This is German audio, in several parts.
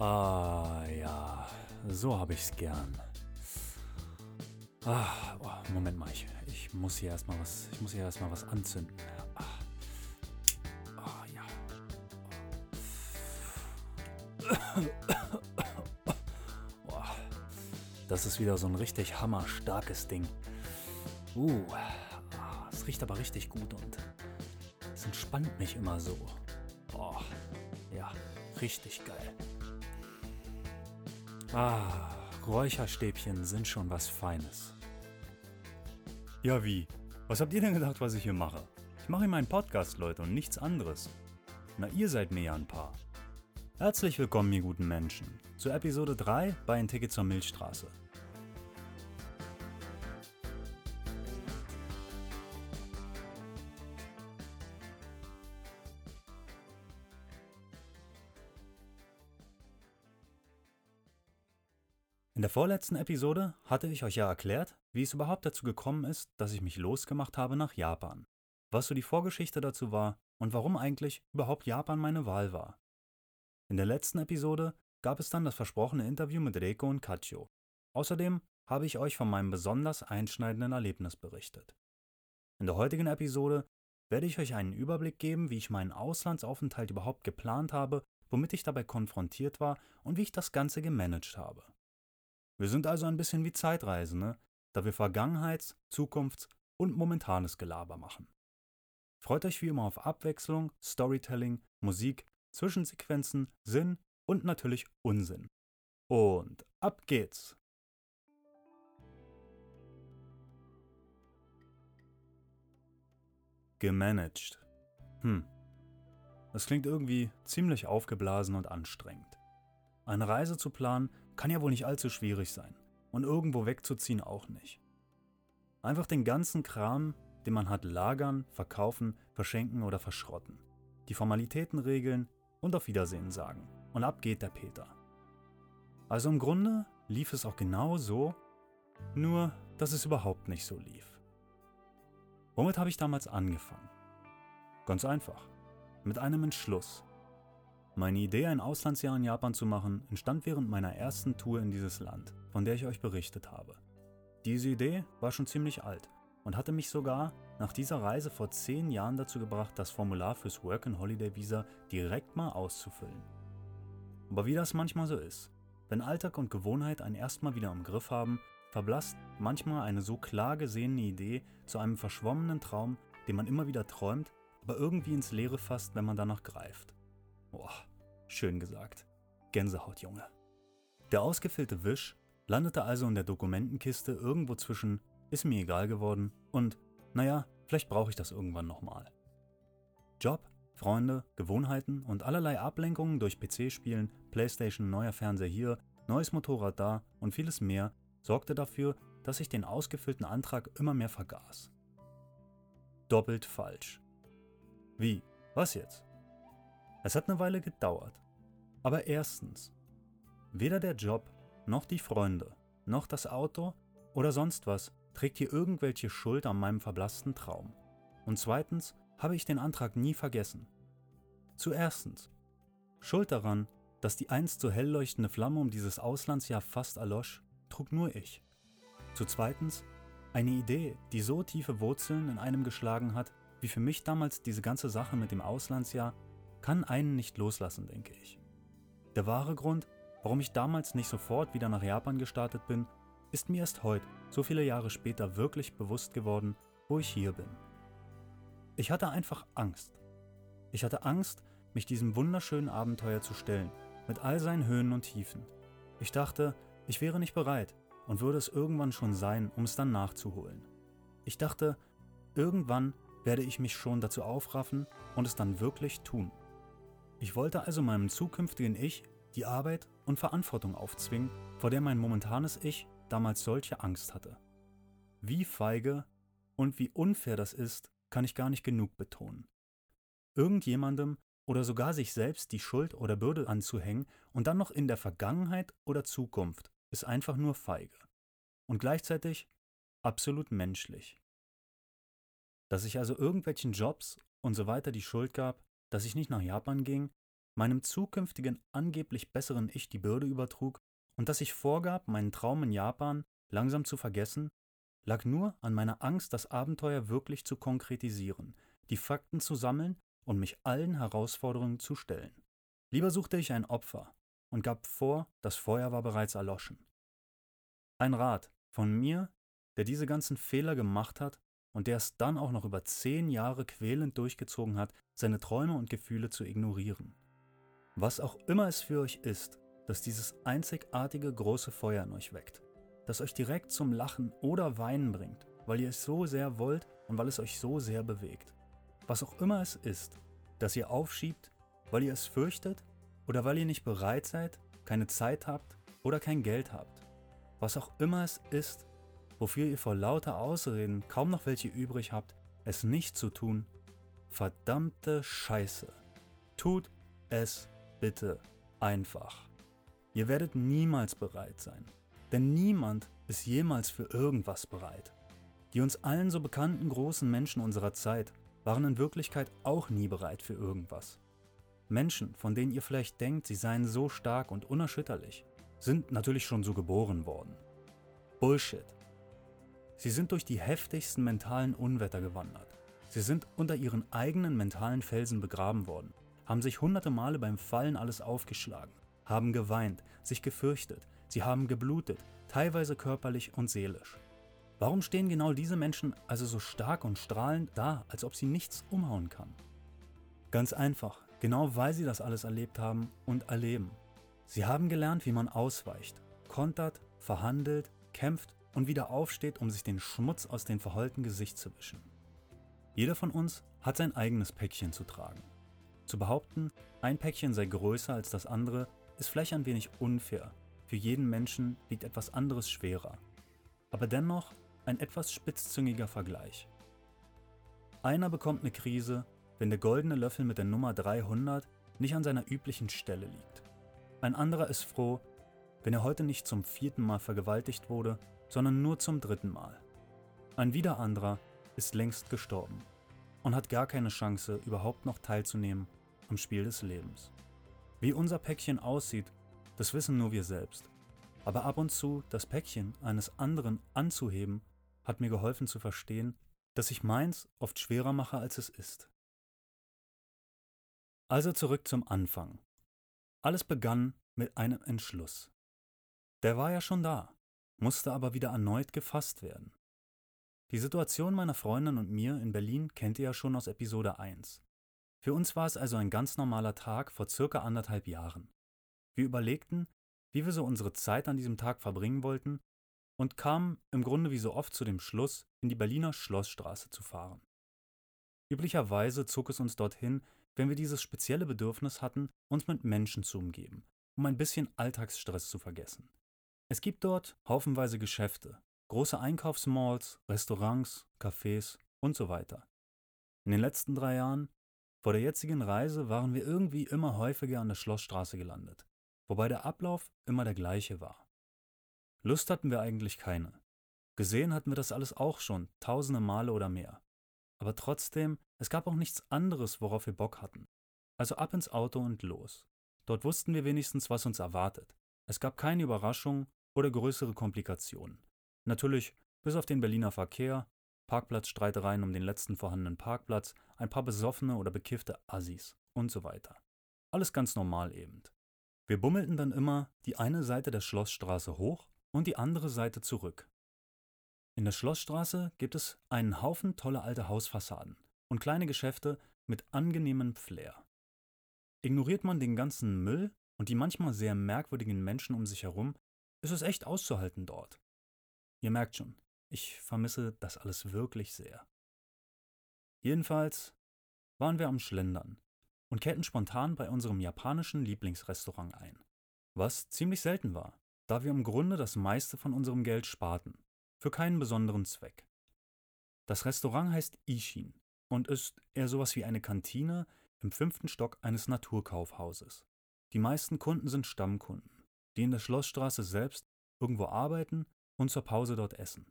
Ah, ja, so habe ich's gern. Ah, oh, Moment mal, ich, ich muss hier erstmal was, ich muss hier erstmal was anzünden. Ah, ah ja. Boah, das ist wieder so ein richtig hammerstarkes Ding. Uh, ah, es riecht aber richtig gut und es entspannt mich immer so. Oh, ja, richtig geil. Ah, Räucherstäbchen sind schon was Feines. Ja, wie? Was habt ihr denn gedacht, was ich hier mache? Ich mache hier meinen Podcast, Leute, und nichts anderes. Na, ihr seid mir ja ein paar. Herzlich willkommen, ihr guten Menschen, zu Episode 3 bei Ein Ticket zur Milchstraße. Der vorletzten Episode hatte ich euch ja erklärt, wie es überhaupt dazu gekommen ist, dass ich mich losgemacht habe nach Japan. Was so die Vorgeschichte dazu war und warum eigentlich überhaupt Japan meine Wahl war. In der letzten Episode gab es dann das versprochene Interview mit Reiko und Kachio. Außerdem habe ich euch von meinem besonders einschneidenden Erlebnis berichtet. In der heutigen Episode werde ich euch einen Überblick geben, wie ich meinen Auslandsaufenthalt überhaupt geplant habe, womit ich dabei konfrontiert war und wie ich das Ganze gemanagt habe. Wir sind also ein bisschen wie Zeitreisende, da wir Vergangenheits-, Zukunfts- und momentanes Gelaber machen. Freut euch wie immer auf Abwechslung, Storytelling, Musik, Zwischensequenzen, Sinn und natürlich Unsinn. Und ab geht's! Gemanagt. Hm. Das klingt irgendwie ziemlich aufgeblasen und anstrengend. Eine Reise zu planen kann ja wohl nicht allzu schwierig sein. Und irgendwo wegzuziehen auch nicht. Einfach den ganzen Kram, den man hat, lagern, verkaufen, verschenken oder verschrotten. Die Formalitäten regeln und auf Wiedersehen sagen. Und ab geht der Peter. Also im Grunde lief es auch genau so, nur dass es überhaupt nicht so lief. Womit habe ich damals angefangen? Ganz einfach. Mit einem Entschluss. Meine Idee, ein Auslandsjahr in Japan zu machen, entstand während meiner ersten Tour in dieses Land, von der ich euch berichtet habe. Diese Idee war schon ziemlich alt und hatte mich sogar nach dieser Reise vor zehn Jahren dazu gebracht, das Formular fürs Work and Holiday Visa direkt mal auszufüllen. Aber wie das manchmal so ist, wenn Alltag und Gewohnheit einen erstmal wieder im Griff haben, verblasst manchmal eine so klar gesehene Idee zu einem verschwommenen Traum, den man immer wieder träumt, aber irgendwie ins Leere fasst, wenn man danach greift. Boah, schön gesagt. Gänsehaut, Junge. Der ausgefüllte Wisch landete also in der Dokumentenkiste irgendwo zwischen ist mir egal geworden und naja, vielleicht brauche ich das irgendwann nochmal. Job, Freunde, Gewohnheiten und allerlei Ablenkungen durch PC-Spielen, Playstation, neuer Fernseher hier, neues Motorrad da und vieles mehr sorgte dafür, dass ich den ausgefüllten Antrag immer mehr vergaß. Doppelt falsch. Wie? Was jetzt? Es hat eine Weile gedauert. Aber erstens, weder der Job, noch die Freunde, noch das Auto oder sonst was trägt hier irgendwelche Schuld an meinem verblassten Traum. Und zweitens habe ich den Antrag nie vergessen. Zuerstens, Schuld daran, dass die einst so hell leuchtende Flamme um dieses Auslandsjahr fast erlosch, trug nur ich. Zu zweitens, eine Idee, die so tiefe Wurzeln in einem geschlagen hat, wie für mich damals diese ganze Sache mit dem Auslandsjahr kann einen nicht loslassen, denke ich. Der wahre Grund, warum ich damals nicht sofort wieder nach Japan gestartet bin, ist mir erst heute, so viele Jahre später, wirklich bewusst geworden, wo ich hier bin. Ich hatte einfach Angst. Ich hatte Angst, mich diesem wunderschönen Abenteuer zu stellen, mit all seinen Höhen und Tiefen. Ich dachte, ich wäre nicht bereit und würde es irgendwann schon sein, um es dann nachzuholen. Ich dachte, irgendwann werde ich mich schon dazu aufraffen und es dann wirklich tun. Ich wollte also meinem zukünftigen Ich die Arbeit und Verantwortung aufzwingen, vor der mein momentanes Ich damals solche Angst hatte. Wie feige und wie unfair das ist, kann ich gar nicht genug betonen. Irgendjemandem oder sogar sich selbst die Schuld oder Bürde anzuhängen und dann noch in der Vergangenheit oder Zukunft ist einfach nur feige. Und gleichzeitig absolut menschlich. Dass ich also irgendwelchen Jobs und so weiter die Schuld gab, dass ich nicht nach Japan ging, meinem zukünftigen angeblich besseren Ich die Bürde übertrug und dass ich vorgab, meinen Traum in Japan langsam zu vergessen, lag nur an meiner Angst, das Abenteuer wirklich zu konkretisieren, die Fakten zu sammeln und mich allen Herausforderungen zu stellen. Lieber suchte ich ein Opfer und gab vor, das Feuer war bereits erloschen. Ein Rat von mir, der diese ganzen Fehler gemacht hat und der es dann auch noch über zehn Jahre quälend durchgezogen hat, seine Träume und Gefühle zu ignorieren. Was auch immer es für euch ist, das dieses einzigartige große Feuer in euch weckt, das euch direkt zum Lachen oder Weinen bringt, weil ihr es so sehr wollt und weil es euch so sehr bewegt. Was auch immer es ist, das ihr aufschiebt, weil ihr es fürchtet oder weil ihr nicht bereit seid, keine Zeit habt oder kein Geld habt. Was auch immer es ist, wofür ihr vor lauter Ausreden kaum noch welche übrig habt, es nicht zu tun, verdammte Scheiße. Tut es bitte einfach. Ihr werdet niemals bereit sein. Denn niemand ist jemals für irgendwas bereit. Die uns allen so bekannten großen Menschen unserer Zeit waren in Wirklichkeit auch nie bereit für irgendwas. Menschen, von denen ihr vielleicht denkt, sie seien so stark und unerschütterlich, sind natürlich schon so geboren worden. Bullshit. Sie sind durch die heftigsten mentalen Unwetter gewandert. Sie sind unter ihren eigenen mentalen Felsen begraben worden, haben sich hunderte Male beim Fallen alles aufgeschlagen, haben geweint, sich gefürchtet, sie haben geblutet, teilweise körperlich und seelisch. Warum stehen genau diese Menschen also so stark und strahlend da, als ob sie nichts umhauen kann? Ganz einfach, genau weil sie das alles erlebt haben und erleben. Sie haben gelernt, wie man ausweicht, kontert, verhandelt, kämpft und wieder aufsteht, um sich den Schmutz aus dem verheulten Gesicht zu wischen. Jeder von uns hat sein eigenes Päckchen zu tragen. Zu behaupten, ein Päckchen sei größer als das andere, ist vielleicht ein wenig unfair. Für jeden Menschen wiegt etwas anderes schwerer. Aber dennoch ein etwas spitzzüngiger Vergleich. Einer bekommt eine Krise, wenn der goldene Löffel mit der Nummer 300 nicht an seiner üblichen Stelle liegt. Ein anderer ist froh, wenn er heute nicht zum vierten Mal vergewaltigt wurde, sondern nur zum dritten Mal. Ein wieder anderer ist längst gestorben und hat gar keine Chance, überhaupt noch teilzunehmen am Spiel des Lebens. Wie unser Päckchen aussieht, das wissen nur wir selbst. Aber ab und zu das Päckchen eines anderen anzuheben, hat mir geholfen zu verstehen, dass ich meins oft schwerer mache, als es ist. Also zurück zum Anfang. Alles begann mit einem Entschluss. Der war ja schon da, musste aber wieder erneut gefasst werden. Die Situation meiner Freundin und mir in Berlin kennt ihr ja schon aus Episode 1. Für uns war es also ein ganz normaler Tag vor circa anderthalb Jahren. Wir überlegten, wie wir so unsere Zeit an diesem Tag verbringen wollten und kamen im Grunde wie so oft zu dem Schluss, in die Berliner Schlossstraße zu fahren. Üblicherweise zog es uns dorthin, wenn wir dieses spezielle Bedürfnis hatten, uns mit Menschen zu umgeben, um ein bisschen Alltagsstress zu vergessen. Es gibt dort haufenweise Geschäfte, große Einkaufsmalls, Restaurants, Cafés und so weiter. In den letzten drei Jahren vor der jetzigen Reise waren wir irgendwie immer häufiger an der Schlossstraße gelandet, wobei der Ablauf immer der gleiche war. Lust hatten wir eigentlich keine. Gesehen hatten wir das alles auch schon, tausende Male oder mehr. Aber trotzdem, es gab auch nichts anderes, worauf wir Bock hatten. Also ab ins Auto und los. Dort wussten wir wenigstens, was uns erwartet. Es gab keine Überraschungen oder größere Komplikationen. Natürlich, bis auf den Berliner Verkehr, Parkplatzstreitereien um den letzten vorhandenen Parkplatz, ein paar besoffene oder bekiffte Assis und so weiter. Alles ganz normal eben. Wir bummelten dann immer die eine Seite der Schlossstraße hoch und die andere Seite zurück. In der Schlossstraße gibt es einen Haufen toller alte Hausfassaden und kleine Geschäfte mit angenehmem Flair. Ignoriert man den ganzen Müll und die manchmal sehr merkwürdigen Menschen um sich herum, ist es echt auszuhalten dort. Ihr merkt schon, ich vermisse das alles wirklich sehr. Jedenfalls waren wir am Schlendern und kehrten spontan bei unserem japanischen Lieblingsrestaurant ein, was ziemlich selten war, da wir im Grunde das meiste von unserem Geld sparten, für keinen besonderen Zweck. Das Restaurant heißt Ishin und ist eher sowas wie eine Kantine im fünften Stock eines Naturkaufhauses. Die meisten Kunden sind Stammkunden, die in der Schlossstraße selbst irgendwo arbeiten und zur Pause dort essen.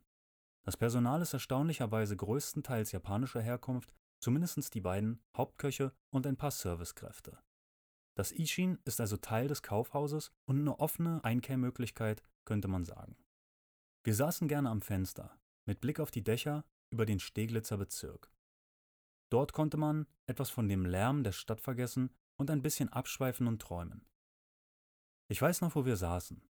Das Personal ist erstaunlicherweise größtenteils japanischer Herkunft, zumindest die beiden Hauptköche und ein paar Servicekräfte. Das Ishin ist also Teil des Kaufhauses und eine offene Einkehrmöglichkeit, könnte man sagen. Wir saßen gerne am Fenster, mit Blick auf die Dächer über den Steglitzer Bezirk. Dort konnte man etwas von dem Lärm der Stadt vergessen und ein bisschen abschweifen und träumen. Ich weiß noch, wo wir saßen.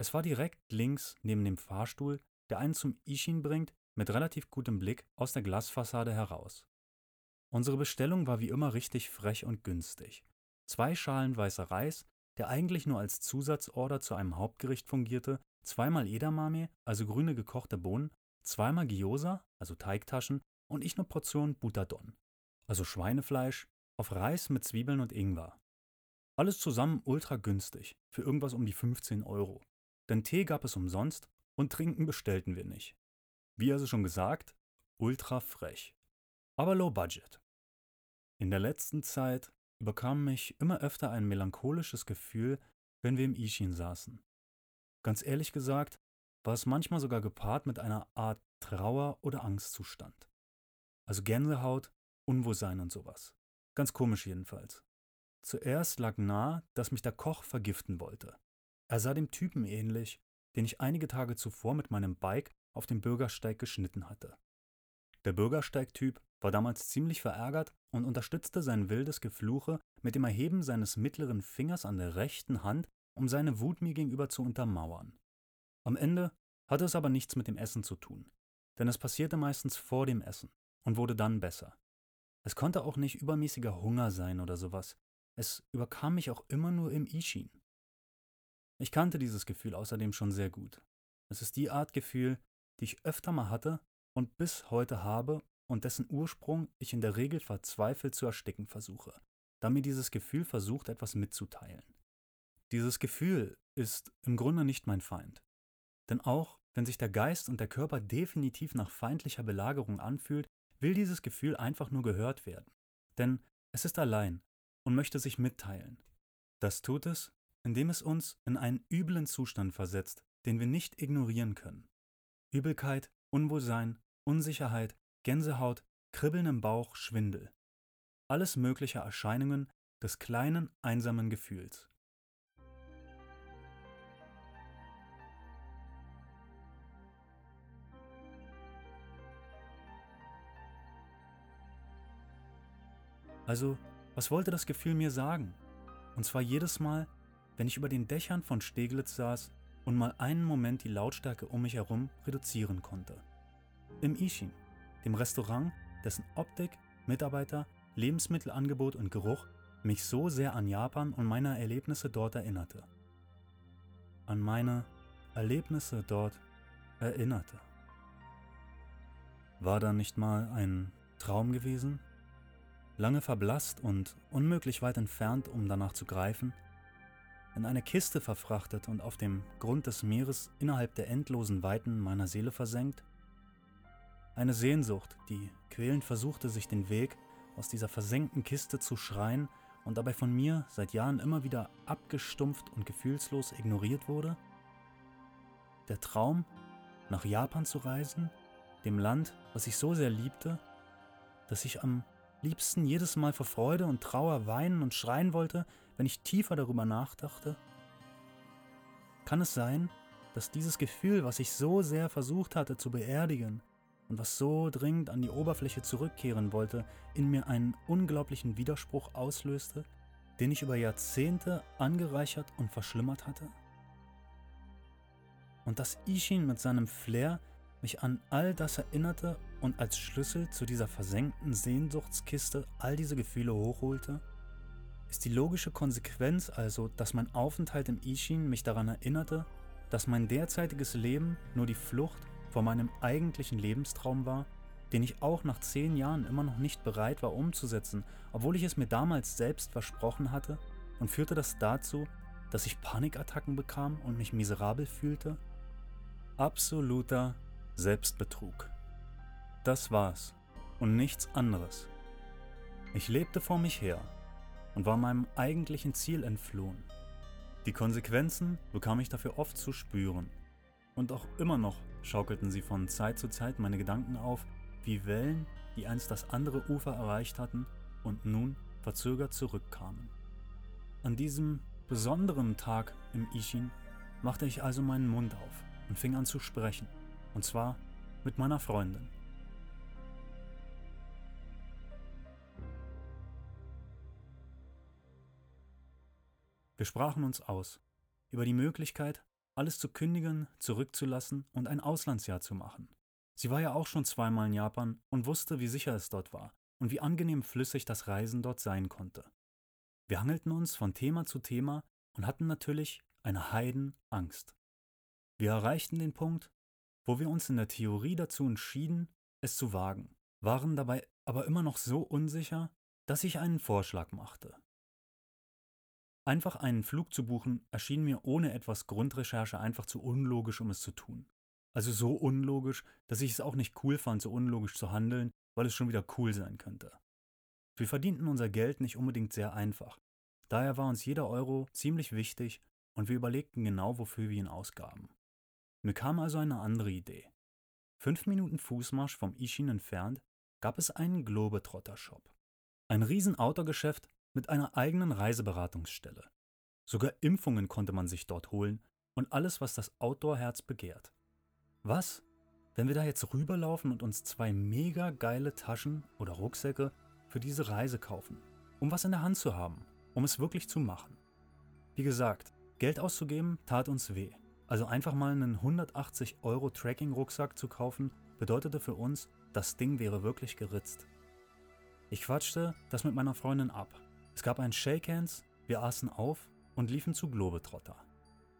Es war direkt links neben dem Fahrstuhl, der einen zum Ishin bringt, mit relativ gutem Blick aus der Glasfassade heraus. Unsere Bestellung war wie immer richtig frech und günstig. Zwei Schalen weißer Reis, der eigentlich nur als Zusatzorder zu einem Hauptgericht fungierte, zweimal Edamame, also grüne gekochte Bohnen, zweimal Gyoza, also Teigtaschen, und ich eine Portion Butadon, also Schweinefleisch, auf Reis mit Zwiebeln und Ingwer. Alles zusammen ultra günstig, für irgendwas um die 15 Euro. Denn Tee gab es umsonst und Trinken bestellten wir nicht. Wie also schon gesagt, ultra frech. Aber low budget. In der letzten Zeit überkam mich immer öfter ein melancholisches Gefühl, wenn wir im Ishin saßen. Ganz ehrlich gesagt, war es manchmal sogar gepaart mit einer Art Trauer- oder Angstzustand. Also Gänsehaut, Unwohlsein und sowas. Ganz komisch jedenfalls. Zuerst lag nahe, dass mich der Koch vergiften wollte. Er sah dem Typen ähnlich, den ich einige Tage zuvor mit meinem Bike auf dem Bürgersteig geschnitten hatte. Der Bürgersteigtyp war damals ziemlich verärgert und unterstützte sein wildes Gefluche mit dem Erheben seines mittleren Fingers an der rechten Hand, um seine Wut mir gegenüber zu untermauern. Am Ende hatte es aber nichts mit dem Essen zu tun, denn es passierte meistens vor dem Essen und wurde dann besser. Es konnte auch nicht übermäßiger Hunger sein oder sowas. Es überkam mich auch immer nur im Ishin. Ich kannte dieses Gefühl außerdem schon sehr gut. Es ist die Art Gefühl, die ich öfter mal hatte und bis heute habe und dessen Ursprung ich in der Regel verzweifelt zu ersticken versuche, da mir dieses Gefühl versucht, etwas mitzuteilen. Dieses Gefühl ist im Grunde nicht mein Feind. Denn auch wenn sich der Geist und der Körper definitiv nach feindlicher Belagerung anfühlt, will dieses Gefühl einfach nur gehört werden. Denn es ist allein und möchte sich mitteilen. Das tut es, indem es uns in einen üblen Zustand versetzt, den wir nicht ignorieren können. Übelkeit, Unwohlsein, Unsicherheit, Gänsehaut, Kribbeln im Bauch, Schwindel. Alles mögliche Erscheinungen des kleinen, einsamen Gefühls. Also, was wollte das Gefühl mir sagen? Und zwar jedes Mal, wenn ich über den Dächern von Steglitz saß und mal einen Moment die Lautstärke um mich herum reduzieren konnte. Im Ishin, dem Restaurant, dessen Optik, Mitarbeiter, Lebensmittelangebot und Geruch mich so sehr an Japan und meine Erlebnisse dort erinnerte. An meine Erlebnisse dort erinnerte. War da nicht mal ein Traum gewesen? Lange verblasst und unmöglich weit entfernt, um danach zu greifen? In eine Kiste verfrachtet und auf dem Grund des Meeres innerhalb der endlosen Weiten meiner Seele versenkt? Eine Sehnsucht, die quälend versuchte, sich den Weg aus dieser versenkten Kiste zu schreien und dabei von mir seit Jahren immer wieder abgestumpft und gefühlslos ignoriert wurde? Der Traum, nach Japan zu reisen, dem Land, was ich so sehr liebte, dass ich am liebsten jedes Mal vor Freude und Trauer weinen und schreien wollte, wenn ich tiefer darüber nachdachte? Kann es sein, dass dieses Gefühl, was ich so sehr versucht hatte zu beerdigen und was so dringend an die Oberfläche zurückkehren wollte, in mir einen unglaublichen Widerspruch auslöste, den ich über Jahrzehnte angereichert und verschlimmert hatte? Und dass Ishin mit seinem Flair mich an all das erinnerte und als Schlüssel zu dieser versenkten Sehnsuchtskiste all diese Gefühle hochholte? Ist die logische Konsequenz also, dass mein Aufenthalt im Ishin mich daran erinnerte, dass mein derzeitiges Leben nur die Flucht vor meinem eigentlichen Lebenstraum war, den ich auch nach zehn Jahren immer noch nicht bereit war umzusetzen, obwohl ich es mir damals selbst versprochen hatte, und führte das dazu, dass ich Panikattacken bekam und mich miserabel fühlte? Absoluter Selbstbetrug. Das war's und nichts anderes. Ich lebte vor mich her und war meinem eigentlichen Ziel entflohen. Die Konsequenzen bekam ich dafür oft zu spüren. Und auch immer noch schaukelten sie von Zeit zu Zeit meine Gedanken auf, wie Wellen, die einst das andere Ufer erreicht hatten und nun verzögert zurückkamen. An diesem besonderen Tag im Ishin machte ich also meinen Mund auf und fing an zu sprechen. Und zwar mit meiner Freundin. Wir sprachen uns aus über die Möglichkeit, alles zu kündigen, zurückzulassen und ein Auslandsjahr zu machen. Sie war ja auch schon zweimal in Japan und wusste, wie sicher es dort war und wie angenehm flüssig das Reisen dort sein konnte. Wir hangelten uns von Thema zu Thema und hatten natürlich eine Heidenangst. Wir erreichten den Punkt, wo wir uns in der Theorie dazu entschieden, es zu wagen, waren dabei aber immer noch so unsicher, dass ich einen Vorschlag machte. Einfach einen Flug zu buchen erschien mir ohne etwas Grundrecherche einfach zu unlogisch, um es zu tun. Also so unlogisch, dass ich es auch nicht cool fand, so unlogisch zu handeln, weil es schon wieder cool sein könnte. Wir verdienten unser Geld nicht unbedingt sehr einfach. Daher war uns jeder Euro ziemlich wichtig und wir überlegten genau, wofür wir ihn ausgaben. Mir kam also eine andere Idee. Fünf Minuten Fußmarsch vom Ishin entfernt gab es einen Globetrotter-Shop. Ein riesen Outdoor-Geschäft mit einer eigenen Reiseberatungsstelle. Sogar Impfungen konnte man sich dort holen und alles, was das Outdoor-Herz begehrt. Was, wenn wir da jetzt rüberlaufen und uns zwei mega geile Taschen oder Rucksäcke für diese Reise kaufen, um was in der Hand zu haben, um es wirklich zu machen? Wie gesagt, Geld auszugeben tat uns weh. Also einfach mal einen 180 Euro Tracking-Rucksack zu kaufen, bedeutete für uns, das Ding wäre wirklich geritzt. Ich quatschte das mit meiner Freundin ab es gab ein Shake Hands, wir aßen auf und liefen zu Globetrotter.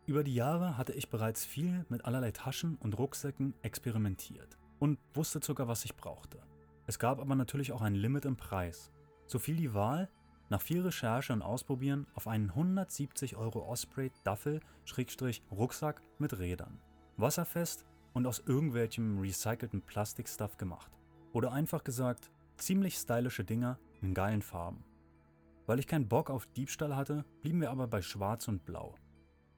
Über die Jahre hatte ich bereits viel mit allerlei Taschen und Rucksäcken experimentiert und wusste sogar, was ich brauchte. Es gab aber natürlich auch ein Limit im Preis. So fiel die Wahl, nach viel Recherche und Ausprobieren, auf einen 170 Euro Osprey Duffel-Rucksack mit Rädern. Wasserfest und aus irgendwelchem recycelten Plastikstuff gemacht. Oder einfach gesagt, ziemlich stylische Dinger in geilen Farben. Weil ich keinen Bock auf Diebstahl hatte, blieben wir aber bei Schwarz und Blau.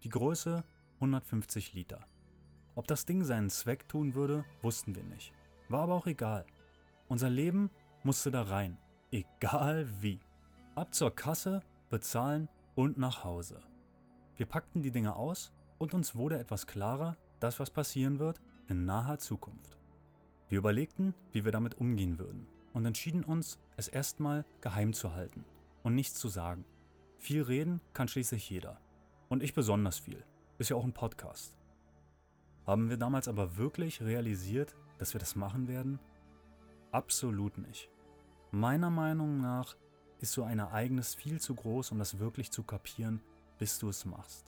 Die Größe 150 Liter. Ob das Ding seinen Zweck tun würde, wussten wir nicht. War aber auch egal. Unser Leben musste da rein. Egal wie. Ab zur Kasse, bezahlen und nach Hause. Wir packten die Dinge aus und uns wurde etwas klarer, dass was passieren wird in naher Zukunft. Wir überlegten, wie wir damit umgehen würden und entschieden uns, es erstmal geheim zu halten und nichts zu sagen. Viel reden kann schließlich jeder. Und ich besonders viel. Ist ja auch ein Podcast. Haben wir damals aber wirklich realisiert, dass wir das machen werden? Absolut nicht. Meiner Meinung nach ist so ein Ereignis viel zu groß, um das wirklich zu kapieren, bis du es machst.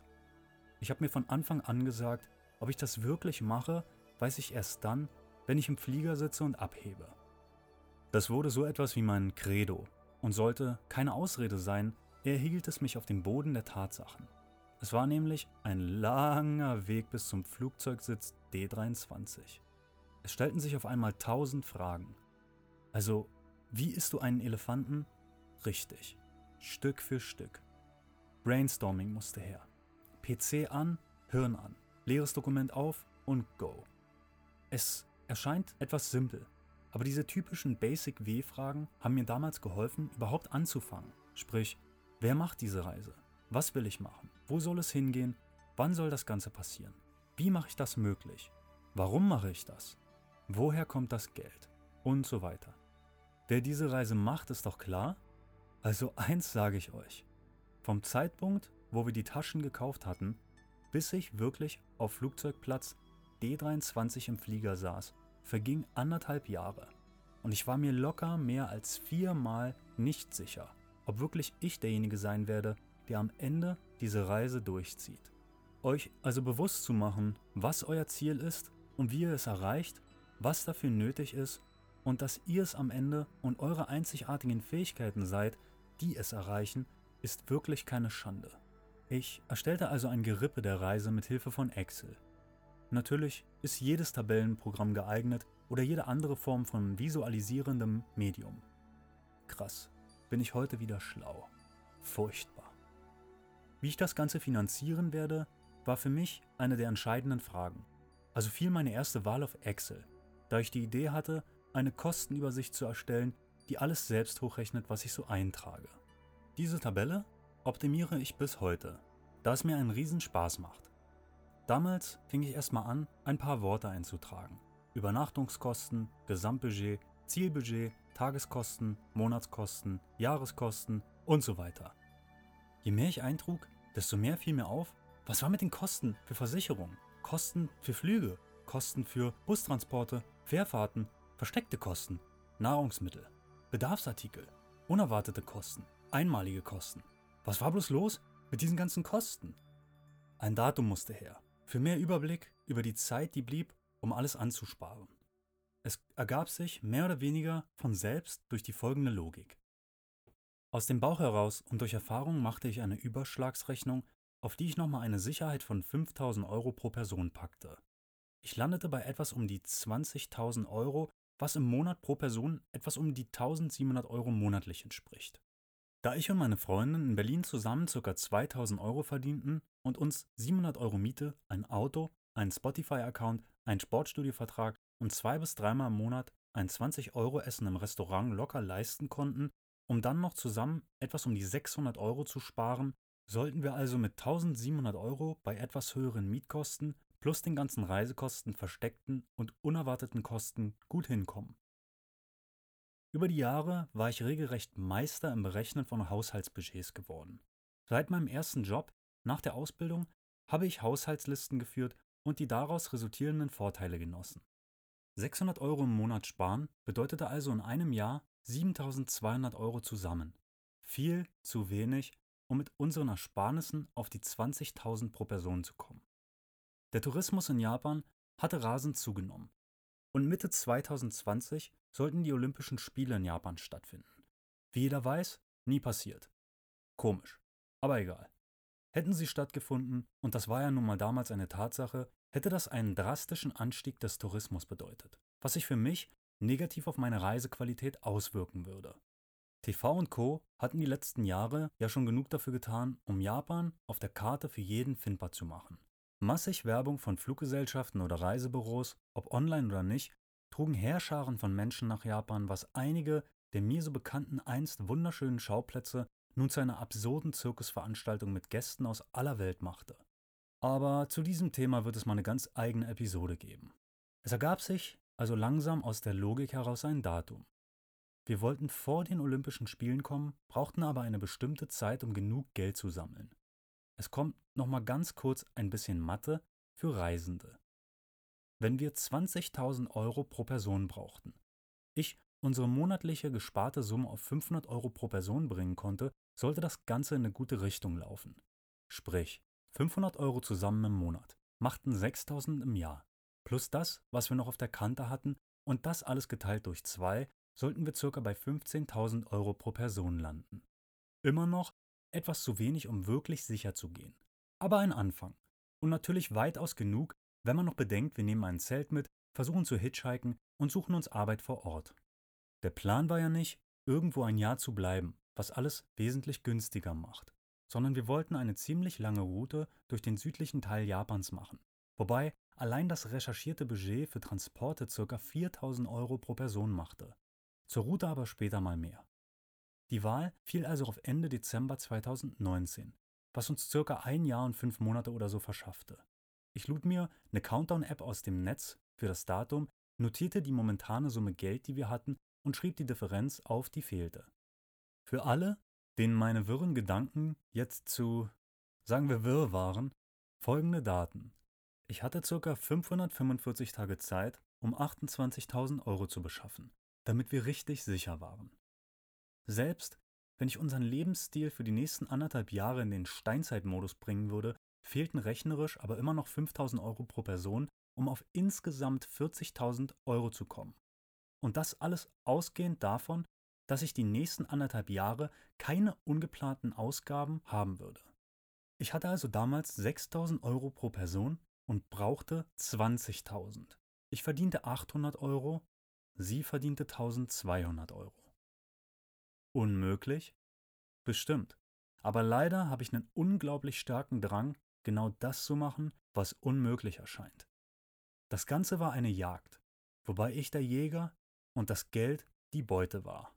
Ich habe mir von Anfang an gesagt, ob ich das wirklich mache, weiß ich erst dann, wenn ich im Flieger sitze und abhebe. Das wurde so etwas wie mein Credo, und sollte keine Ausrede sein, erhielt es mich auf den Boden der Tatsachen. Es war nämlich ein langer Weg bis zum Flugzeugsitz D23. Es stellten sich auf einmal tausend Fragen. Also, wie isst du einen Elefanten? Richtig, Stück für Stück. Brainstorming musste her. PC an, Hirn an, leeres Dokument auf und go. Es erscheint etwas simpel, aber diese typischen Basic-W-Fragen haben mir damals geholfen, überhaupt anzufangen. Sprich, wer macht diese Reise? Was will ich machen? Wo soll es hingehen? Wann soll das Ganze passieren? Wie mache ich das möglich? Warum mache ich das? Woher kommt das Geld? Und so weiter. Wer diese Reise macht, ist doch klar. Also eins sage ich euch. Vom Zeitpunkt, wo wir die Taschen gekauft hatten, bis ich wirklich auf Flugzeugplatz D23 im Flieger saß, verging anderthalb Jahre und ich war mir locker mehr als viermal nicht sicher, ob wirklich ich derjenige sein werde, der am Ende diese Reise durchzieht. Euch also bewusst zu machen, was euer Ziel ist und wie ihr es erreicht, was dafür nötig ist und dass ihr es am Ende und eure einzigartigen Fähigkeiten seid, die es erreichen, ist wirklich keine Schande. Ich erstellte also ein Gerippe der Reise mit Hilfe von Excel Natürlich ist jedes Tabellenprogramm geeignet oder jede andere Form von visualisierendem Medium. Krass, bin ich heute wieder schlau. Furchtbar. Wie ich das Ganze finanzieren werde, war für mich eine der entscheidenden Fragen. Also fiel meine erste Wahl auf Excel, da ich die Idee hatte, eine Kostenübersicht zu erstellen, die alles selbst hochrechnet, was ich so eintrage. Diese Tabelle optimiere ich bis heute, da es mir einen Riesenspaß macht. Damals fing ich erstmal an, ein paar Worte einzutragen. Übernachtungskosten, Gesamtbudget, Zielbudget, Tageskosten, Monatskosten, Jahreskosten und so weiter. Je mehr ich eintrug, desto mehr fiel mir auf, was war mit den Kosten für Versicherungen, Kosten für Flüge, Kosten für Bustransporte, Fährfahrten, versteckte Kosten, Nahrungsmittel, Bedarfsartikel, unerwartete Kosten, einmalige Kosten. Was war bloß los mit diesen ganzen Kosten? Ein Datum musste her, für mehr Überblick über die Zeit, die blieb, um alles anzusparen. Es ergab sich mehr oder weniger von selbst durch die folgende Logik. Aus dem Bauch heraus und durch Erfahrung machte ich eine Überschlagsrechnung, auf die ich nochmal eine Sicherheit von 5000 Euro pro Person packte. Ich landete bei etwas um die 20.000 Euro, was im Monat pro Person etwas um die 1700 Euro monatlich entspricht. Da ich und meine Freundin in Berlin zusammen ca. 2000 Euro verdienten und uns 700 Euro Miete, ein Auto, einen Spotify-Account, einen Sportstudiovertrag und zwei bis dreimal im Monat ein 20 Euro Essen im Restaurant locker leisten konnten, um dann noch zusammen etwas um die 600 Euro zu sparen, sollten wir also mit 1700 Euro bei etwas höheren Mietkosten plus den ganzen Reisekosten, versteckten und unerwarteten Kosten gut hinkommen. Über die Jahre war ich regelrecht Meister im Berechnen von Haushaltsbudgets geworden. Seit meinem ersten Job, nach der Ausbildung, habe ich Haushaltslisten geführt und die daraus resultierenden Vorteile genossen. 600 Euro im Monat sparen bedeutete also in einem Jahr 7200 Euro zusammen. Viel zu wenig, um mit unseren Ersparnissen auf die 20.000 pro Person zu kommen. Der Tourismus in Japan hatte rasend zugenommen und Mitte 2020 sollten die Olympischen Spiele in Japan stattfinden. Wie jeder weiß, nie passiert. Komisch, aber egal. Hätten sie stattgefunden, und das war ja nun mal damals eine Tatsache, hätte das einen drastischen Anstieg des Tourismus bedeutet, was sich für mich negativ auf meine Reisequalität auswirken würde. TV und Co. hatten die letzten Jahre ja schon genug dafür getan, um Japan auf der Karte für jeden findbar zu machen. Massig Werbung von Fluggesellschaften oder Reisebüros, ob online oder nicht, trugen Heerscharen von Menschen nach Japan, was einige der mir so bekannten einst wunderschönen Schauplätze nun zu einer absurden Zirkusveranstaltung mit Gästen aus aller Welt machte. Aber zu diesem Thema wird es mal eine ganz eigene Episode geben. Es ergab sich also langsam aus der Logik heraus ein Datum. Wir wollten vor den Olympischen Spielen kommen, brauchten aber eine bestimmte Zeit, um genug Geld zu sammeln. Es kommt nochmal ganz kurz ein bisschen Mathe für Reisende. Wenn wir 20.000 Euro pro Person brauchten, ich unsere monatliche gesparte Summe auf 500 Euro pro Person bringen konnte, sollte das Ganze in eine gute Richtung laufen. Sprich, 500 Euro zusammen im Monat machten 6.000 im Jahr. Plus das, was wir noch auf der Kante hatten, und das alles geteilt durch zwei, sollten wir circa bei 15.000 Euro pro Person landen. Immer noch etwas zu wenig, um wirklich sicher zu gehen. Aber ein Anfang. Und natürlich weitaus genug, wenn man noch bedenkt, wir nehmen ein Zelt mit, versuchen zu hitchhiken und suchen uns Arbeit vor Ort. Der Plan war ja nicht, irgendwo ein Jahr zu bleiben, was alles wesentlich günstiger macht, sondern wir wollten eine ziemlich lange Route durch den südlichen Teil Japans machen. Wobei allein das recherchierte Budget für Transporte ca. 4000 Euro pro Person machte. Zur Route aber später mal mehr. Die Wahl fiel also auf Ende Dezember 2019, was uns circa ein Jahr und fünf Monate oder so verschaffte. Ich lud mir eine Countdown-App aus dem Netz für das Datum, notierte die momentane Summe Geld, die wir hatten, und schrieb die Differenz auf, die fehlte. Für alle, denen meine wirren Gedanken jetzt zu, sagen wir, wirr waren, folgende Daten. Ich hatte ca. 545 Tage Zeit, um 28.000 Euro zu beschaffen, damit wir richtig sicher waren. Selbst wenn ich unseren Lebensstil für die nächsten anderthalb Jahre in den Steinzeitmodus bringen würde, fehlten rechnerisch aber immer noch 5000 Euro pro Person, um auf insgesamt 40.000 Euro zu kommen. Und das alles ausgehend davon, dass ich die nächsten anderthalb Jahre keine ungeplanten Ausgaben haben würde. Ich hatte also damals 6000 Euro pro Person und brauchte 20.000. Ich verdiente 800 Euro, sie verdiente 1200 Euro. Unmöglich? Bestimmt. Aber leider habe ich einen unglaublich starken Drang, genau das zu machen, was unmöglich erscheint. Das Ganze war eine Jagd, wobei ich der Jäger und das Geld die Beute war.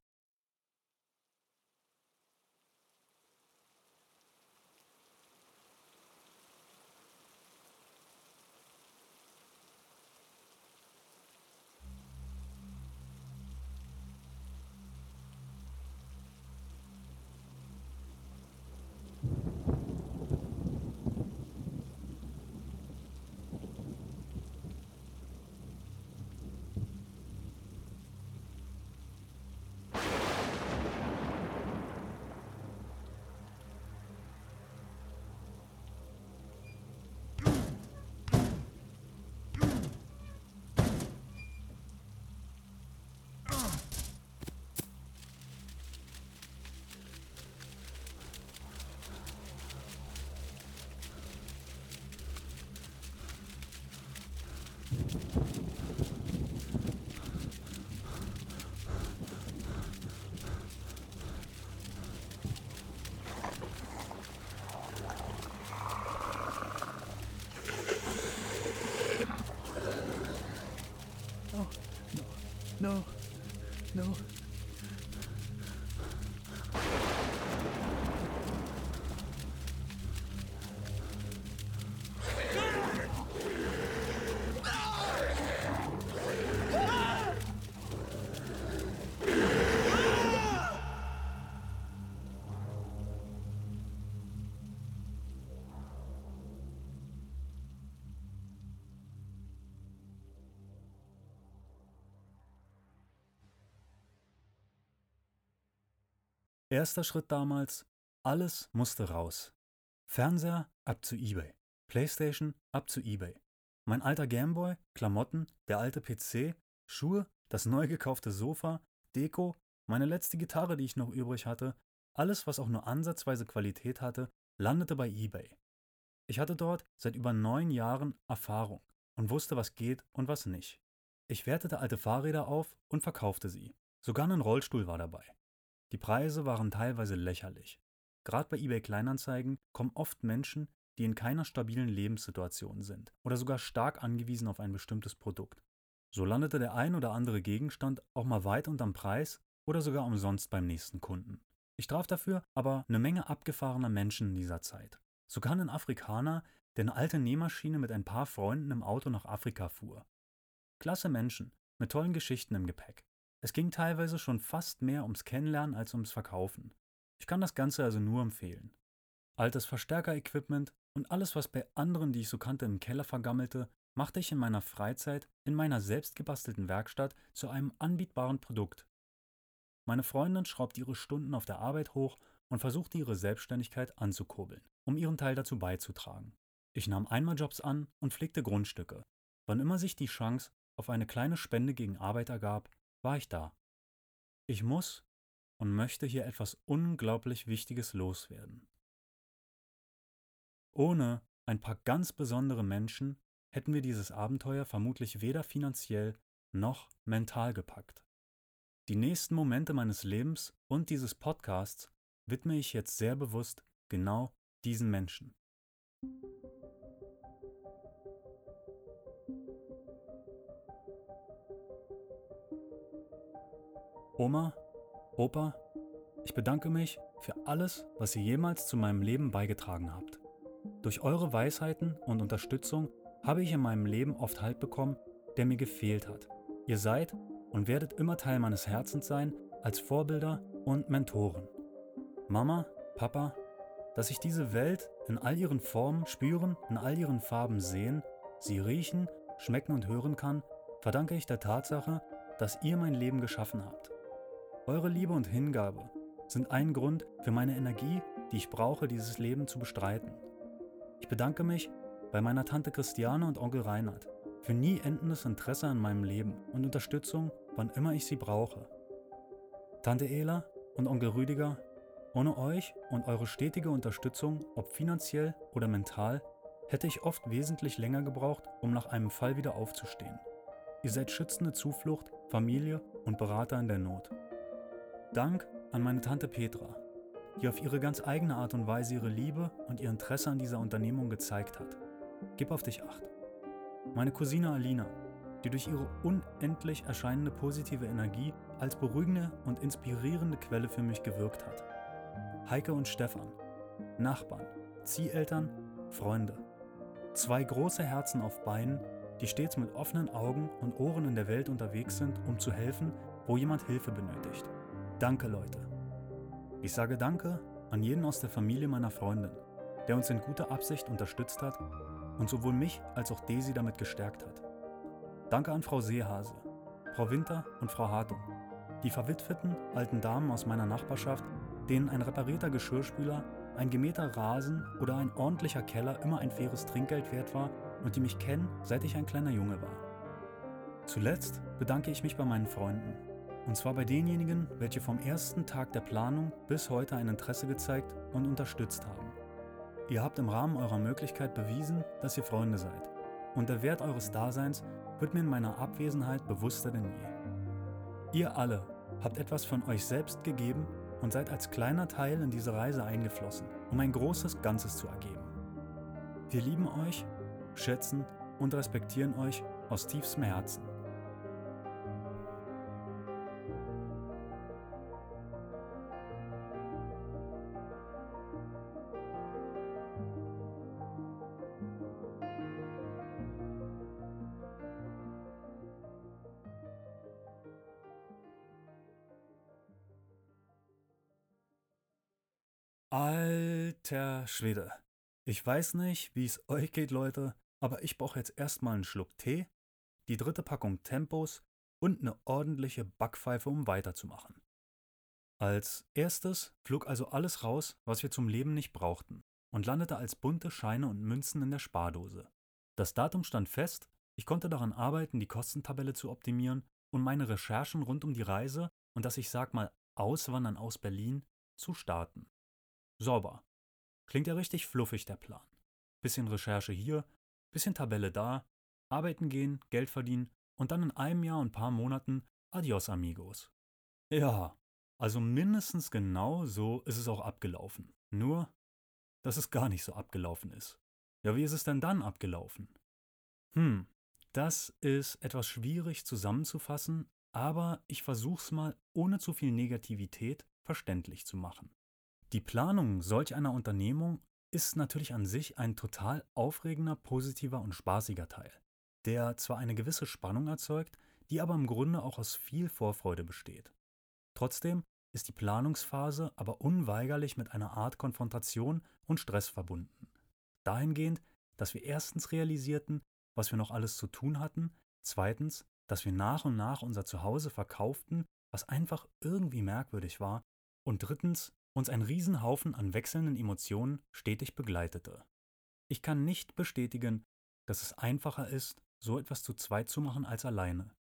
Erster Schritt damals, alles musste raus. Fernseher ab zu eBay, Playstation ab zu eBay. Mein alter Gameboy, Klamotten, der alte PC, Schuhe, das neu gekaufte Sofa, Deko, meine letzte Gitarre, die ich noch übrig hatte, alles, was auch nur ansatzweise Qualität hatte, landete bei eBay. Ich hatte dort seit über neun Jahren Erfahrung und wusste, was geht und was nicht. Ich wertete alte Fahrräder auf und verkaufte sie. Sogar ein Rollstuhl war dabei. Die Preise waren teilweise lächerlich. Gerade bei eBay Kleinanzeigen kommen oft Menschen, die in keiner stabilen Lebenssituation sind oder sogar stark angewiesen auf ein bestimmtes Produkt. So landete der ein oder andere Gegenstand auch mal weit unterm Preis oder sogar umsonst beim nächsten Kunden. Ich traf dafür aber eine Menge abgefahrener Menschen in dieser Zeit. Sogar ein Afrikaner, der eine alte Nähmaschine mit ein paar Freunden im Auto nach Afrika fuhr. Klasse Menschen, mit tollen Geschichten im Gepäck. Es ging teilweise schon fast mehr ums Kennenlernen als ums Verkaufen. Ich kann das Ganze also nur empfehlen. Altes Verstärker-Equipment und alles, was bei anderen, die ich so kannte, im Keller vergammelte, machte ich in meiner Freizeit in meiner selbstgebastelten Werkstatt zu einem anbietbaren Produkt. Meine Freundin schraubte ihre Stunden auf der Arbeit hoch und versuchte ihre Selbstständigkeit anzukurbeln, um ihren Teil dazu beizutragen. Ich nahm Einmaljobs an und pflegte Grundstücke. Wann immer sich die Chance auf eine kleine Spende gegen Arbeit ergab, war ich da. Ich muss und möchte hier etwas unglaublich Wichtiges loswerden. Ohne ein paar ganz besondere Menschen hätten wir dieses Abenteuer vermutlich weder finanziell noch mental gepackt. Die nächsten Momente meines Lebens und dieses Podcasts widme ich jetzt sehr bewusst genau diesen Menschen. Oma, Opa, ich bedanke mich für alles, was ihr jemals zu meinem Leben beigetragen habt. Durch eure Weisheiten und Unterstützung habe ich in meinem Leben oft Halt bekommen, der mir gefehlt hat. Ihr seid und werdet immer Teil meines Herzens sein als Vorbilder und Mentoren. Mama, Papa, dass ich diese Welt in all ihren Formen spüren, in all ihren Farben sehen, sie riechen, schmecken und hören kann, verdanke ich der Tatsache, dass ihr mein Leben geschaffen habt. Eure Liebe und Hingabe sind ein Grund für meine Energie, die ich brauche, dieses Leben zu bestreiten. Ich bedanke mich bei meiner Tante Christiane und Onkel Reinhard für nie endendes Interesse an meinem Leben und Unterstützung, wann immer ich sie brauche. Tante Ela und Onkel Rüdiger, ohne euch und eure stetige Unterstützung, ob finanziell oder mental, hätte ich oft wesentlich länger gebraucht, um nach einem Fall wieder aufzustehen. Ihr seid schützende Zuflucht, Familie und Berater in der Not. Dank an meine Tante Petra, die auf ihre ganz eigene Art und Weise ihre Liebe und ihr Interesse an dieser Unternehmung gezeigt hat. Gib auf dich acht. Meine Cousine Alina, die durch ihre unendlich erscheinende positive Energie als beruhigende und inspirierende Quelle für mich gewirkt hat. Heike und Stefan, Nachbarn, Zieheltern, Freunde. Zwei große Herzen auf Beinen, die stets mit offenen Augen und Ohren in der Welt unterwegs sind, um zu helfen, wo jemand Hilfe benötigt. Danke, Leute. Ich sage Danke an jeden aus der Familie meiner Freundin, der uns in guter Absicht unterstützt hat und sowohl mich als auch Daisy damit gestärkt hat. Danke an Frau Seehase, Frau Winter und Frau Hartung, die verwitweten alten Damen aus meiner Nachbarschaft, denen ein reparierter Geschirrspüler, ein gemähter Rasen oder ein ordentlicher Keller immer ein faires Trinkgeld wert war und die mich kennen, seit ich ein kleiner Junge war. Zuletzt bedanke ich mich bei meinen Freunden, und zwar bei denjenigen, welche vom ersten Tag der Planung bis heute ein Interesse gezeigt und unterstützt haben. Ihr habt im Rahmen eurer Möglichkeit bewiesen, dass ihr Freunde seid. Und der Wert eures Daseins wird mir in meiner Abwesenheit bewusster denn je. Ihr alle habt etwas von euch selbst gegeben und seid als kleiner Teil in diese Reise eingeflossen, um ein großes Ganzes zu ergeben. Wir lieben euch, schätzen und respektieren euch aus tiefstem Herzen. Schwede. Ich weiß nicht, wie es euch geht, Leute, aber ich brauche jetzt erstmal einen Schluck Tee, die dritte Packung Tempos und eine ordentliche Backpfeife, um weiterzumachen. Als erstes flog also alles raus, was wir zum Leben nicht brauchten, und landete als bunte Scheine und Münzen in der Spardose. Das Datum stand fest, ich konnte daran arbeiten, die Kostentabelle zu optimieren und meine Recherchen rund um die Reise und das ich sag mal Auswandern aus Berlin zu starten. Sauber. Klingt ja richtig fluffig der Plan. Bisschen Recherche hier, bisschen Tabelle da, arbeiten gehen, Geld verdienen und dann in einem Jahr und paar Monaten Adios amigos. Ja, also mindestens genau so ist es auch abgelaufen. Nur, dass es gar nicht so abgelaufen ist. Ja, wie ist es denn dann abgelaufen? Hm, das ist etwas schwierig zusammenzufassen, aber ich versuch's mal ohne zu viel Negativität verständlich zu machen. Die Planung solch einer Unternehmung ist natürlich an sich ein total aufregender, positiver und spaßiger Teil, der zwar eine gewisse Spannung erzeugt, die aber im Grunde auch aus viel Vorfreude besteht. Trotzdem ist die Planungsphase aber unweigerlich mit einer Art Konfrontation und Stress verbunden. Dahingehend, dass wir erstens realisierten, was wir noch alles zu tun hatten, zweitens, dass wir nach und nach unser Zuhause verkauften, was einfach irgendwie merkwürdig war, und drittens, uns ein Riesenhaufen an wechselnden Emotionen stetig begleitete. Ich kann nicht bestätigen, dass es einfacher ist, so etwas zu zweit zu machen als alleine.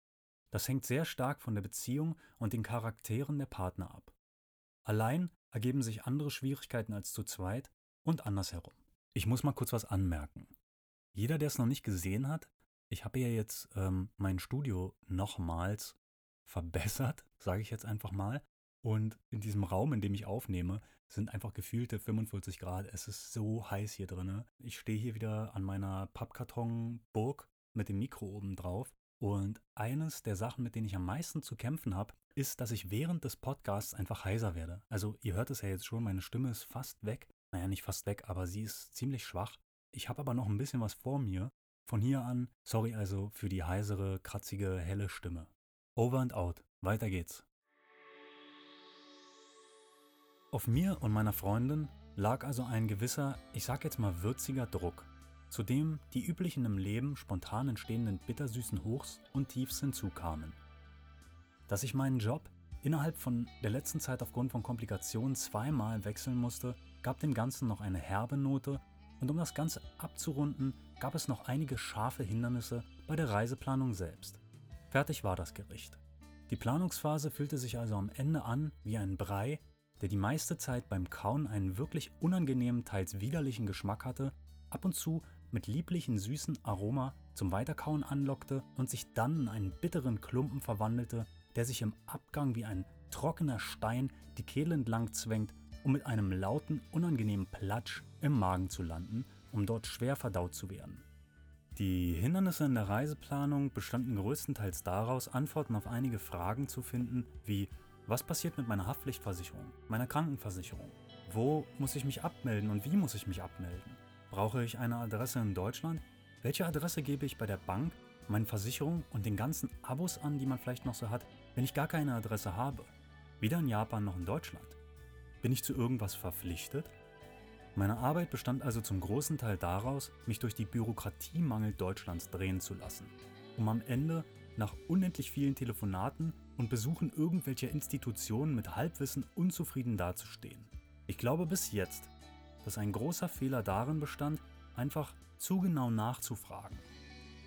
Das hängt sehr stark von der Beziehung und den Charakteren der Partner ab. Allein ergeben sich andere Schwierigkeiten als zu zweit und andersherum. Ich muss mal kurz was anmerken. Jeder, der es noch nicht gesehen hat, ich habe ja jetzt ähm, mein Studio nochmals verbessert, sage ich jetzt einfach mal. Und in diesem Raum, in dem ich aufnehme, sind einfach gefühlte 45 Grad. Es ist so heiß hier drin. Ich stehe hier wieder an meiner Pappkartonburg mit dem Mikro oben drauf und eines der Sachen, mit denen ich am meisten zu kämpfen habe, ist, dass ich während des Podcasts einfach heiser werde. Also ihr hört es ja jetzt schon, meine Stimme ist fast weg. Naja, nicht fast weg, aber sie ist ziemlich schwach. Ich habe aber noch ein bisschen was vor mir. Von hier an, sorry also für die heisere, kratzige, helle Stimme. Over and out. Weiter geht's. Auf mir und meiner Freundin lag also ein gewisser, ich sag jetzt mal würziger Druck zu dem die üblichen im Leben spontan entstehenden bittersüßen Hochs und Tiefs hinzukamen. Dass ich meinen Job innerhalb von der letzten Zeit aufgrund von Komplikationen zweimal wechseln musste, gab dem Ganzen noch eine herbe Note und um das Ganze abzurunden, gab es noch einige scharfe Hindernisse bei der Reiseplanung selbst. Fertig war das Gericht. Die Planungsphase fühlte sich also am Ende an wie ein Brei, der die meiste Zeit beim Kauen einen wirklich unangenehmen, teils widerlichen Geschmack hatte, ab und zu mit lieblichen süßen Aroma zum Weiterkauen anlockte und sich dann in einen bitteren Klumpen verwandelte, der sich im Abgang wie ein trockener Stein die Kehle entlang zwängt, um mit einem lauten, unangenehmen Platsch im Magen zu landen, um dort schwer verdaut zu werden. Die Hindernisse in der Reiseplanung bestanden größtenteils daraus, Antworten auf einige Fragen zu finden, wie was passiert mit meiner Haftpflichtversicherung, meiner Krankenversicherung, wo muss ich mich abmelden und wie muss ich mich abmelden, Brauche ich eine Adresse in Deutschland? Welche Adresse gebe ich bei der Bank, meinen Versicherungen und den ganzen Abos an, die man vielleicht noch so hat, wenn ich gar keine Adresse habe? Weder in Japan noch in Deutschland. Bin ich zu irgendwas verpflichtet? Meine Arbeit bestand also zum großen Teil daraus, mich durch die Bürokratiemangel Deutschlands drehen zu lassen, um am Ende nach unendlich vielen Telefonaten und Besuchen irgendwelcher Institutionen mit Halbwissen unzufrieden dazustehen. Ich glaube bis jetzt, dass ein großer Fehler darin bestand, einfach zu genau nachzufragen.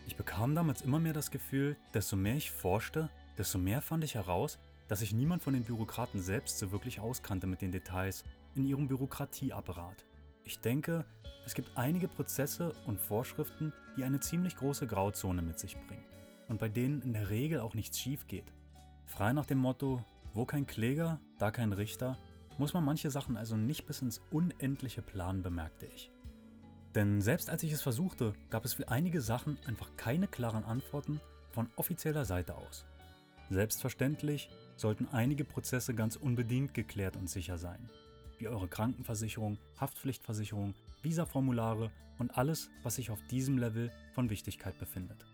Ich bekam damals immer mehr das Gefühl, desto mehr ich forschte, desto mehr fand ich heraus, dass sich niemand von den Bürokraten selbst so wirklich auskannte mit den Details in ihrem Bürokratieapparat. Ich denke, es gibt einige Prozesse und Vorschriften, die eine ziemlich große Grauzone mit sich bringen und bei denen in der Regel auch nichts schief geht. Frei nach dem Motto, wo kein Kläger, da kein Richter, muss man manche Sachen also nicht bis ins Unendliche planen, bemerkte ich. Denn selbst als ich es versuchte, gab es für einige Sachen einfach keine klaren Antworten von offizieller Seite aus. Selbstverständlich sollten einige Prozesse ganz unbedingt geklärt und sicher sein, wie eure Krankenversicherung, Haftpflichtversicherung, Visaformulare und alles, was sich auf diesem Level von Wichtigkeit befindet.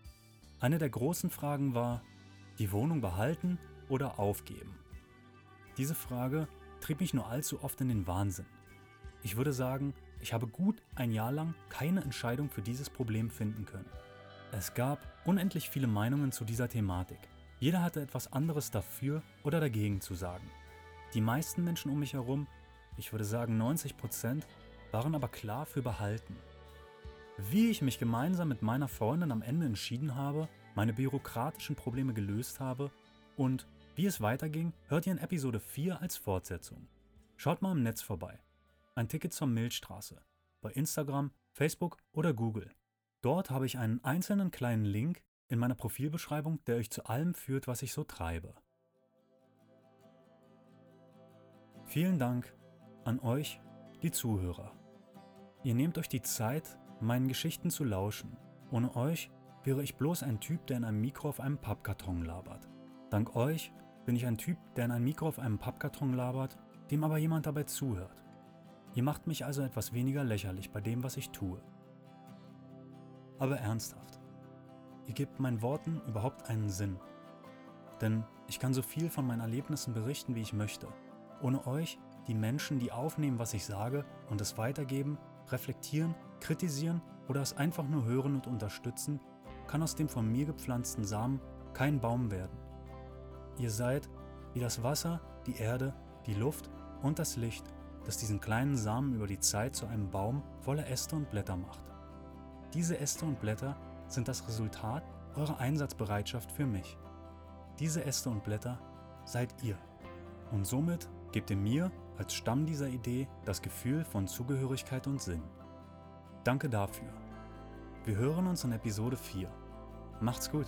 Eine der großen Fragen war, die Wohnung behalten oder aufgeben? Diese Frage trieb mich nur allzu oft in den Wahnsinn. Ich würde sagen, ich habe gut ein Jahr lang keine Entscheidung für dieses Problem finden können. Es gab unendlich viele Meinungen zu dieser Thematik. Jeder hatte etwas anderes dafür oder dagegen zu sagen. Die meisten Menschen um mich herum, ich würde sagen 90 Prozent, waren aber klar für behalten. Wie ich mich gemeinsam mit meiner Freundin am Ende entschieden habe, meine bürokratischen Probleme gelöst habe und wie es weiterging, hört ihr in Episode 4 als Fortsetzung. Schaut mal im Netz vorbei. Ein Ticket zur Milchstraße. Bei Instagram, Facebook oder Google. Dort habe ich einen einzelnen kleinen Link in meiner Profilbeschreibung, der euch zu allem führt, was ich so treibe. Vielen Dank an euch, die Zuhörer. Ihr nehmt euch die Zeit, meinen Geschichten zu lauschen. Ohne euch wäre ich bloß ein Typ, der in einem Mikro auf einem Pappkarton labert. Dank euch bin ich ein Typ, der in einem Mikro auf einem Pappkarton labert, dem aber jemand dabei zuhört. Ihr macht mich also etwas weniger lächerlich bei dem, was ich tue. Aber ernsthaft, ihr gebt meinen Worten überhaupt einen Sinn. Denn ich kann so viel von meinen Erlebnissen berichten, wie ich möchte. Ohne euch, die Menschen, die aufnehmen, was ich sage und es weitergeben, reflektieren, kritisieren oder es einfach nur hören und unterstützen, kann aus dem von mir gepflanzten Samen kein Baum werden. Ihr seid wie das Wasser, die Erde, die Luft und das Licht, das diesen kleinen Samen über die Zeit zu einem Baum voller Äste und Blätter macht. Diese Äste und Blätter sind das Resultat eurer Einsatzbereitschaft für mich. Diese Äste und Blätter seid ihr. Und somit gebt ihr mir als Stamm dieser Idee das Gefühl von Zugehörigkeit und Sinn. Danke dafür. Wir hören uns in Episode 4. Macht's gut.